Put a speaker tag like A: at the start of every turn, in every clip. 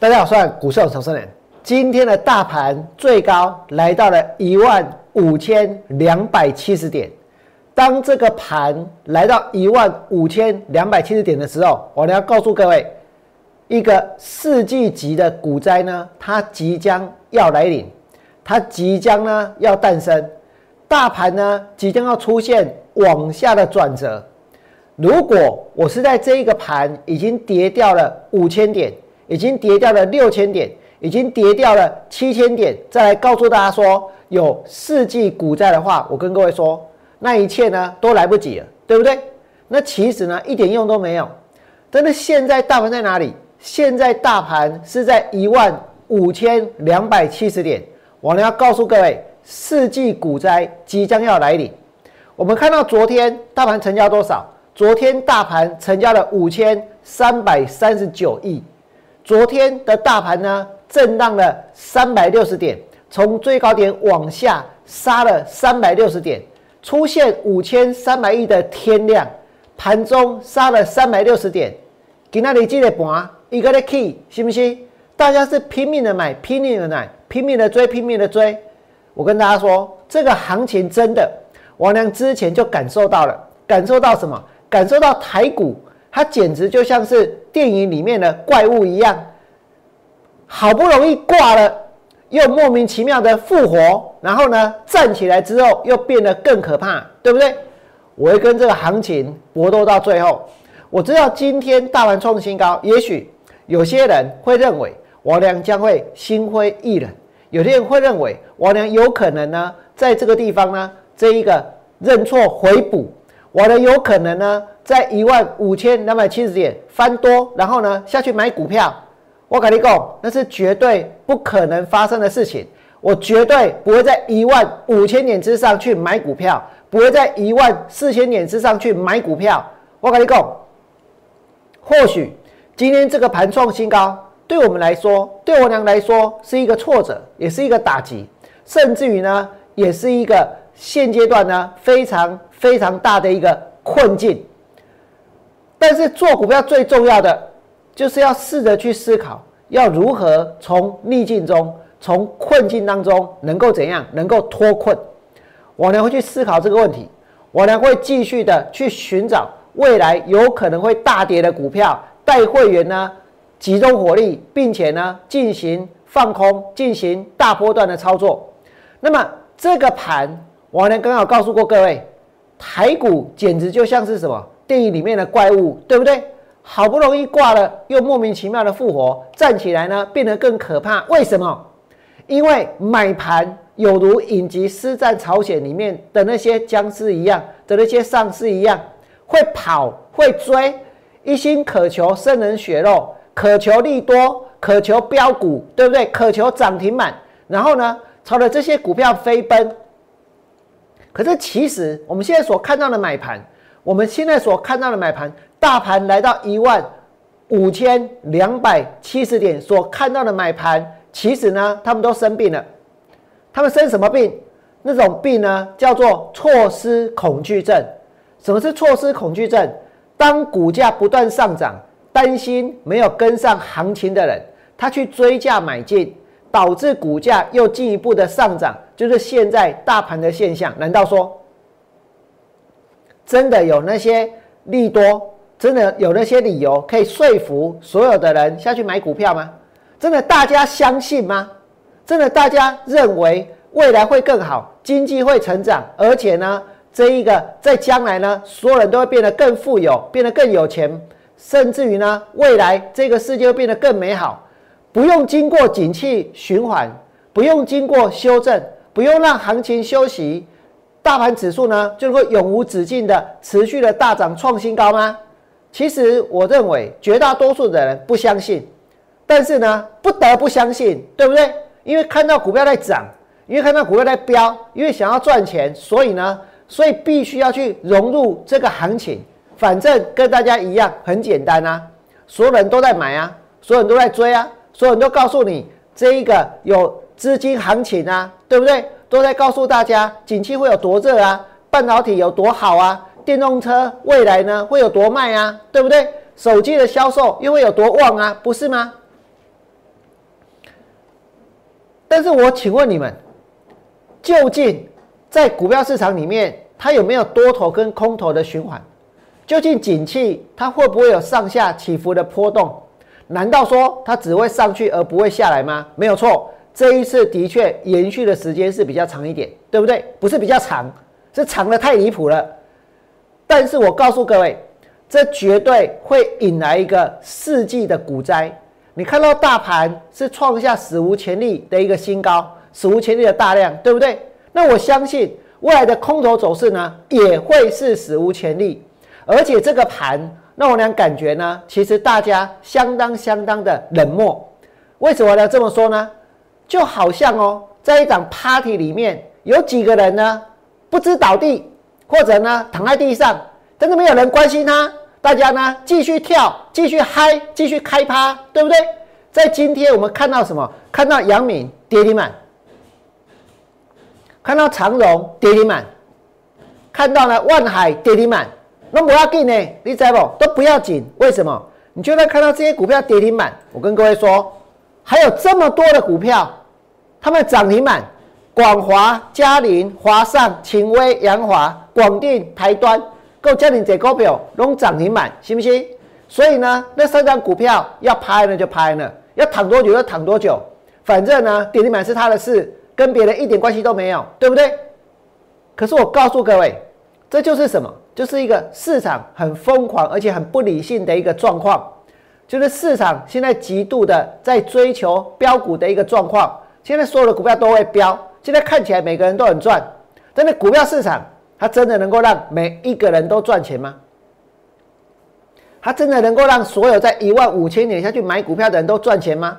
A: 大家好，我是股市投资人。今天的大盘最高来到了一万五千两百七十点。当这个盘来到一万五千两百七十点的时候，我要告诉各位，一个世纪级的股灾呢，它即将要来临，它即将呢要诞生，大盘呢即将要出现往下的转折。如果我是在这一个盘已经跌掉了五千点。已经跌掉了六千点，已经跌掉了七千点，再来告诉大家说有四季股灾的话，我跟各位说，那一切呢都来不及了，对不对？那其实呢一点用都没有。但是现在大盘在哪里？现在大盘是在一万五千两百七十点。我呢要告诉各位，四季股灾即将要来临。我们看到昨天大盘成交多少？昨天大盘成交了五千三百三十九亿。昨天的大盘呢，震荡了三百六十点，从最高点往下杀了三百六十点，出现五千三百亿的天量，盘中杀了三百六十点。今天你记得盘一个的 key，信不信？大家是拼命的买，拼命的买，拼命的追，拼命的追。我跟大家说，这个行情真的，王良之前就感受到了，感受到什么？感受到台股。它简直就像是电影里面的怪物一样，好不容易挂了，又莫名其妙的复活，然后呢站起来之后又变得更可怕，对不对？我会跟这个行情搏斗到最后。我知道今天大盘创新高，也许有些人会认为王良将会心灰意冷，有些人会认为王良有可能呢在这个地方呢这一个认错回补，王良有可能呢。在一万五千两百七十点翻多，然后呢下去买股票，我跟你讲，那是绝对不可能发生的事情。我绝对不会在一万五千点之上去买股票，不会在一万四千点之上去买股票。我跟你讲，或许今天这个盘创新高，对我们来说，对我娘来说是一个挫折，也是一个打击，甚至于呢，也是一个现阶段呢非常非常大的一个困境。但是做股票最重要的，就是要试着去思考，要如何从逆境中、从困境当中能够怎样能够脱困。我呢会去思考这个问题，我呢会继续的去寻找未来有可能会大跌的股票，带会员呢集中火力，并且呢进行放空，进行大波段的操作。那么这个盘，我呢刚好告诉过各位，台股简直就像是什么？电影里面的怪物，对不对？好不容易挂了，又莫名其妙的复活，站起来呢，变得更可怕。为什么？因为买盘有如影集《师战朝鲜》里面的那些僵尸一样的那些丧尸一样，会跑会追，一心渴求生人血肉，渴求利多，渴求标股，对不对？渴求涨停板，然后呢，朝着这些股票飞奔。可是其实我们现在所看到的买盘。我们现在所看到的买盘，大盘来到一万五千两百七十点，所看到的买盘，其实呢，他们都生病了。他们生什么病？那种病呢，叫做错失恐惧症。什么是错失恐惧症？当股价不断上涨，担心没有跟上行情的人，他去追价买进，导致股价又进一步的上涨，就是现在大盘的现象。难道说？真的有那些利多，真的有那些理由可以说服所有的人下去买股票吗？真的大家相信吗？真的大家认为未来会更好，经济会成长，而且呢，这一个在将来呢，所有人都会变得更富有，变得更有钱，甚至于呢，未来这个世界会变得更美好，不用经过景气循环，不用经过修正，不用让行情休息。大盘指数呢，就会永无止境的持续的大涨创新高吗？其实我认为绝大多数的人不相信，但是呢，不得不相信，对不对？因为看到股票在涨，因为看到股票在飙，因为想要赚钱，所以呢，所以必须要去融入这个行情。反正跟大家一样，很简单啊，所有人都在买啊，所有人都在追啊，所有人都告诉你这一个有资金行情啊，对不对？都在告诉大家，景气会有多热啊，半导体有多好啊，电动车未来呢会有多卖啊，对不对？手机的销售又会有多旺啊，不是吗？但是我请问你们，究竟在股票市场里面，它有没有多头跟空头的循环？究竟景气它会不会有上下起伏的波动？难道说它只会上去而不会下来吗？没有错，这一次的确延续的时间是比较长一点，对不对？不是比较长，是长的太离谱了。但是我告诉各位，这绝对会引来一个世纪的股灾。你看到大盘是创下史无前例的一个新高，史无前例的大量，对不对？那我相信未来的空头走势呢，也会是史无前例。而且这个盘让我俩感觉呢，其实大家相当相当的冷漠。为什么要？这么说呢？就好像哦，在一场 party 里面，有几个人呢不知倒地，或者呢躺在地上，但是没有人关心他。大家呢继续跳，继续嗨，继续开趴，对不对？在今天我们看到什么？看到阳明跌停板，看到长荣跌停板，看到了万海跌停板，那不要紧呢，你知不？都不要紧，为什么？你就算看到这些股票跌停板，我跟各位说，还有这么多的股票，他们涨停板，广华、嘉林、华上、秦威、扬华、广电、台端。够叫你这股票拢涨停板，信不信？所以呢，那三张股票要拍呢就拍呢，要躺多久就躺多久，反正呢，跌停板是他的事，跟别人一点关系都没有，对不对？可是我告诉各位，这就是什么？就是一个市场很疯狂而且很不理性的一个状况，就是市场现在极度的在追求标股的一个状况。现在所有的股票都会飙，现在看起来每个人都很赚，但是股票市场。它真的能够让每一个人都赚钱吗？它真的能够让所有在一万五千点下去买股票的人都赚钱吗？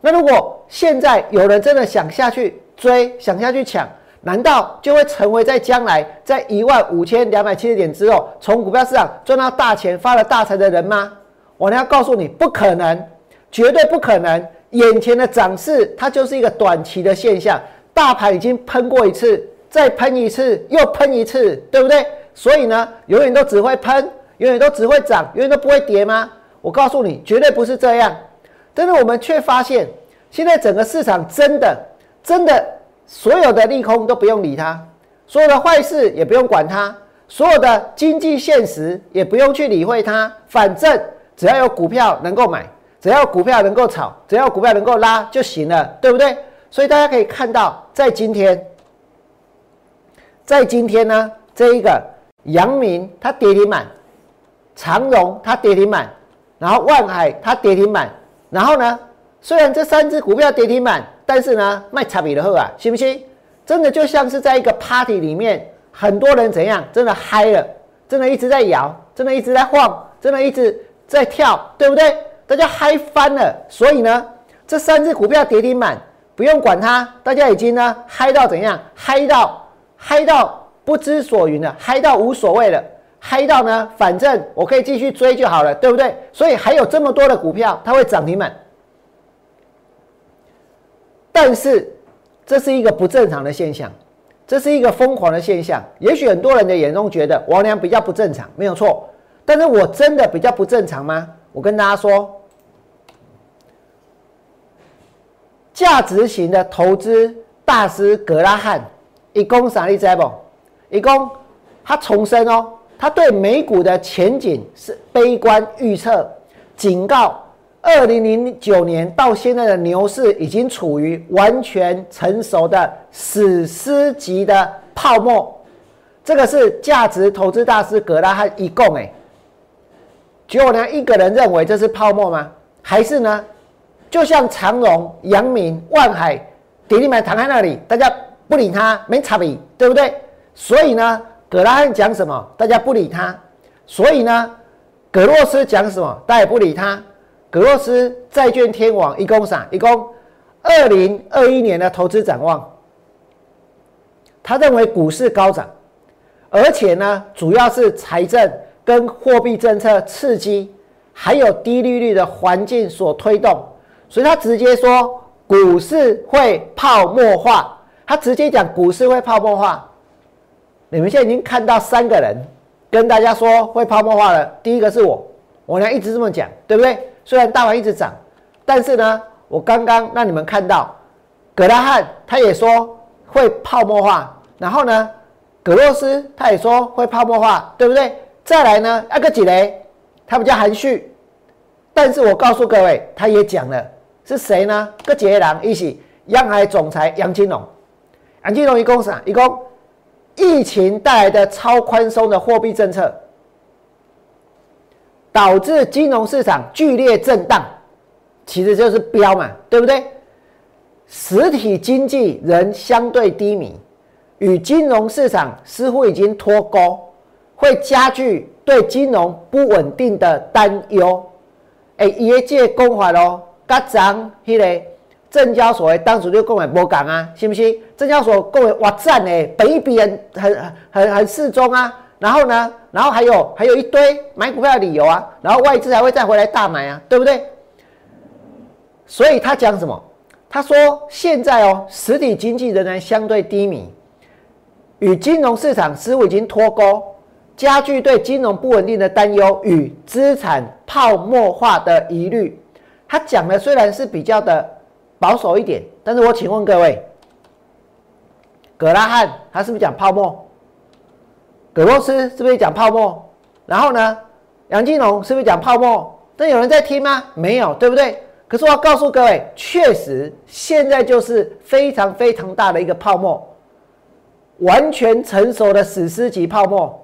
A: 那如果现在有人真的想下去追，想下去抢，难道就会成为在将来在一万五千两百七十点之后，从股票市场赚到大钱、发了大财的人吗？我呢要告诉你，不可能，绝对不可能。眼前的涨势，它就是一个短期的现象，大盘已经喷过一次。再喷一次，又喷一次，对不对？所以呢，永远都只会喷，永远都只会涨，永远都不会跌吗？我告诉你，绝对不是这样。但是我们却发现，现在整个市场真的、真的，所有的利空都不用理它，所有的坏事也不用管它，所有的经济现实也不用去理会它。反正只要有股票能够买，只要股票能够炒，只要股票能够拉就行了，对不对？所以大家可以看到，在今天。在今天呢，这一个阳明它跌停板，长荣它跌停板，然后万海它跌停板，然后呢，虽然这三只股票跌停板，但是呢卖差比的好啊，信不信？真的就像是在一个 party 里面，很多人怎样，真的嗨了，真的一直在摇，真的一直在晃，真的一直在跳，对不对？大家嗨翻了，所以呢，这三只股票跌停板，不用管它，大家已经呢嗨到怎样，嗨到。嗨到不知所云了，嗨到无所谓了，嗨到呢，反正我可以继续追就好了，对不对？所以还有这么多的股票，它会涨停板。但是这是一个不正常的现象，这是一个疯狂的现象。也许很多人的眼中觉得王良比较不正常，没有错。但是我真的比较不正常吗？我跟大家说，价值型的投资大师格拉汉。一共啥例子不？一共他重申哦，他对美股的前景是悲观预测，警告二零零九年到现在的牛市已经处于完全成熟的史诗级的泡沫。这个是价值投资大师格拉汉一共哎，只有呢一个人认为这是泡沫吗？还是呢？就像长荣、阳明、万海跌停板躺在那里，大家。不理他没差别，对不对？所以呢，葛拉汉讲什么，大家不理他。所以呢，葛洛斯讲什么，大家也不理他。葛洛斯债券天王一共啥？一共二零二一年的投资展望。他认为股市高涨，而且呢，主要是财政跟货币政策刺激，还有低利率的环境所推动。所以他直接说，股市会泡沫化。他直接讲股市会泡沫化，你们现在已经看到三个人跟大家说会泡沫化了。第一个是我，我呢一直这么讲，对不对？虽然大盘一直涨，但是呢，我刚刚让你们看到葛拉汉他也说会泡沫化，然后呢，葛洛斯他也说会泡沫化，对不对？再来呢，阿个几雷，他比较含蓄，但是我告诉各位，他也讲了是谁呢？个杰郎一起，央行总裁杨金龙，杨金龙一共啥？一共疫情带来的超宽松的货币政策，导致金融市场剧烈震荡，其实就是标嘛，对不对？实体经济仍相对低迷，与金融市场似乎已经脱钩。会加剧对金融不稳定的担忧。哎，业界公法咯，甲涨迄个证交所的当初就讲的无讲啊，是不是？证交所讲的哇赞呢，本一比很很很很适中啊。然后呢，然后还有还有一堆买股票的理由啊。然后外资还会再回来大买啊，对不对？所以他讲什么？他说现在哦，实体经济仍然相对低迷，与金融市场似乎已经脱钩。加剧对金融不稳定的担忧与资产泡沫化的疑虑，他讲的虽然是比较的保守一点，但是我请问各位，葛拉汉他是不是讲泡沫？葛洛斯是不是讲泡沫？然后呢，杨金龙是不是讲泡沫？但有人在听吗？没有，对不对？可是我要告诉各位，确实现在就是非常非常大的一个泡沫，完全成熟的史诗级泡沫。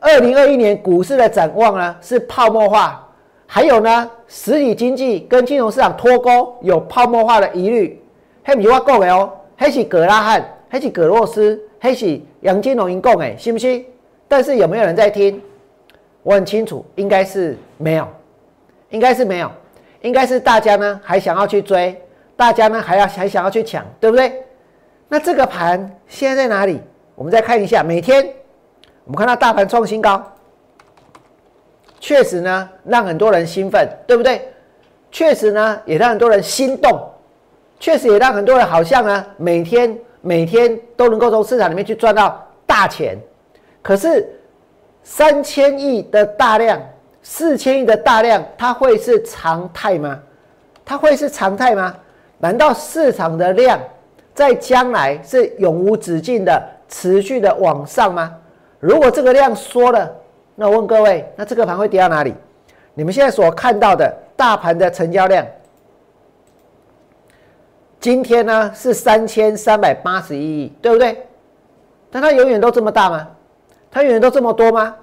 A: 二零二一年股市的展望呢是泡沫化，还有呢实体经济跟金融市场脱钩，有泡沫化的疑虑。黑不是我讲的哦，黑是格拉汉，黑是葛洛斯，黑是杨金龙讲的，信不信？但是有没有人在听？我很清楚，应该是没有，应该是没有，应该是大家呢还想要去追，大家呢还要还想要去抢，对不对？那这个盘现在在哪里？我们再看一下，每天。我们看到大盘创新高，确实呢让很多人兴奋，对不对？确实呢也让很多人心动，确实也让很多人好像呢每天每天都能够从市场里面去赚到大钱。可是三千亿的大量，四千亿的大量，它会是常态吗？它会是常态吗？难道市场的量在将来是永无止境的持续的往上吗？如果这个量缩了，那我问各位，那这个盘会跌到哪里？你们现在所看到的大盘的成交量，今天呢是三千三百八十一亿，对不对？但它永远都这么大吗？它永远都这么多吗？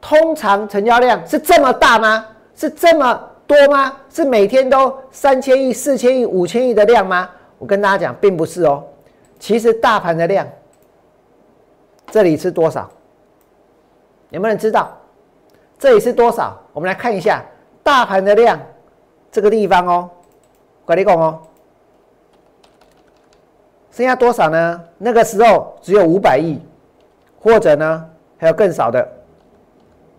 A: 通常成交量是这么大吗？是这么多吗？是每天都三千亿、四千亿、五千亿的量吗？我跟大家讲，并不是哦。其实大盘的量，这里是多少？有没有人知道这里是多少？我们来看一下大盘的量，这个地方哦，管理工哦，剩下多少呢？那个时候只有五百亿，或者呢还有更少的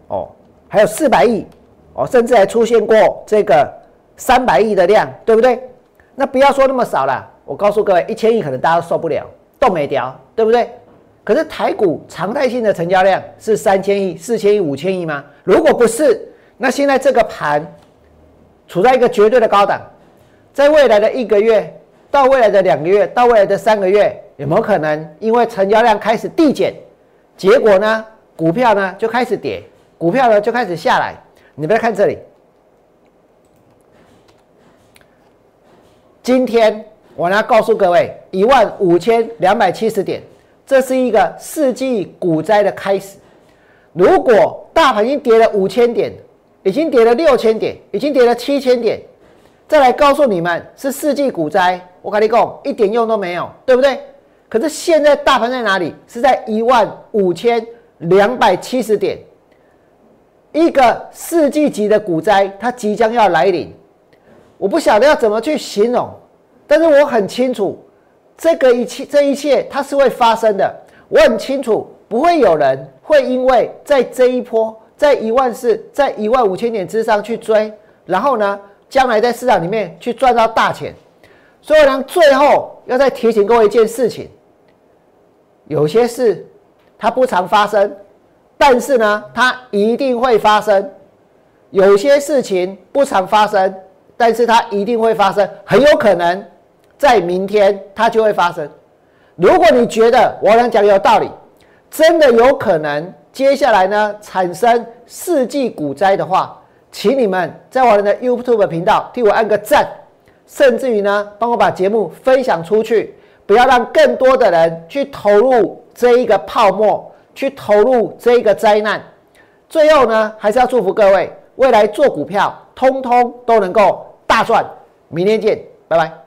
A: 哦，还有四百亿哦，甚至还出现过这个三百亿的量，对不对？那不要说那么少了，我告诉各位，一千亿可能大家都受不了，动没掉，对不对？可是台股常态性的成交量是三千亿、四千亿、五千亿吗？如果不是，那现在这个盘处在一个绝对的高档，在未来的一个月到未来的两个月到未来的三个月，有没有可能因为成交量开始递减，结果呢，股票呢就开始跌，股票呢就开始下来？你不要看这里，今天我要告诉各位，一万五千两百七十点。这是一个世纪股灾的开始。如果大盘已经跌了五千点，已经跌了六千点，已经跌了七千点，再来告诉你们是世纪股灾，我跟你讲一点用都没有，对不对？可是现在大盘在哪里？是在一万五千两百七十点，一个世纪级的股灾，它即将要来临。我不晓得要怎么去形容，但是我很清楚。这个一切，这一切它是会发生的。我很清楚，不会有人会因为在这一波，在一万四，在一万五千点之上去追，然后呢，将来在市场里面去赚到大钱。所以呢，最后要再提醒各位一件事情：有些事它不常发生，但是呢，它一定会发生；有些事情不常发生，但是它一定会发生，很有可能。在明天它就会发生。如果你觉得我俩讲的有道理，真的有可能接下来呢产生世纪股灾的话，请你们在我的 YouTube 频道替我按个赞，甚至于呢帮我把节目分享出去，不要让更多的人去投入这一个泡沫，去投入这一个灾难。最后呢，还是要祝福各位未来做股票，通通都能够大赚。明天见，拜拜。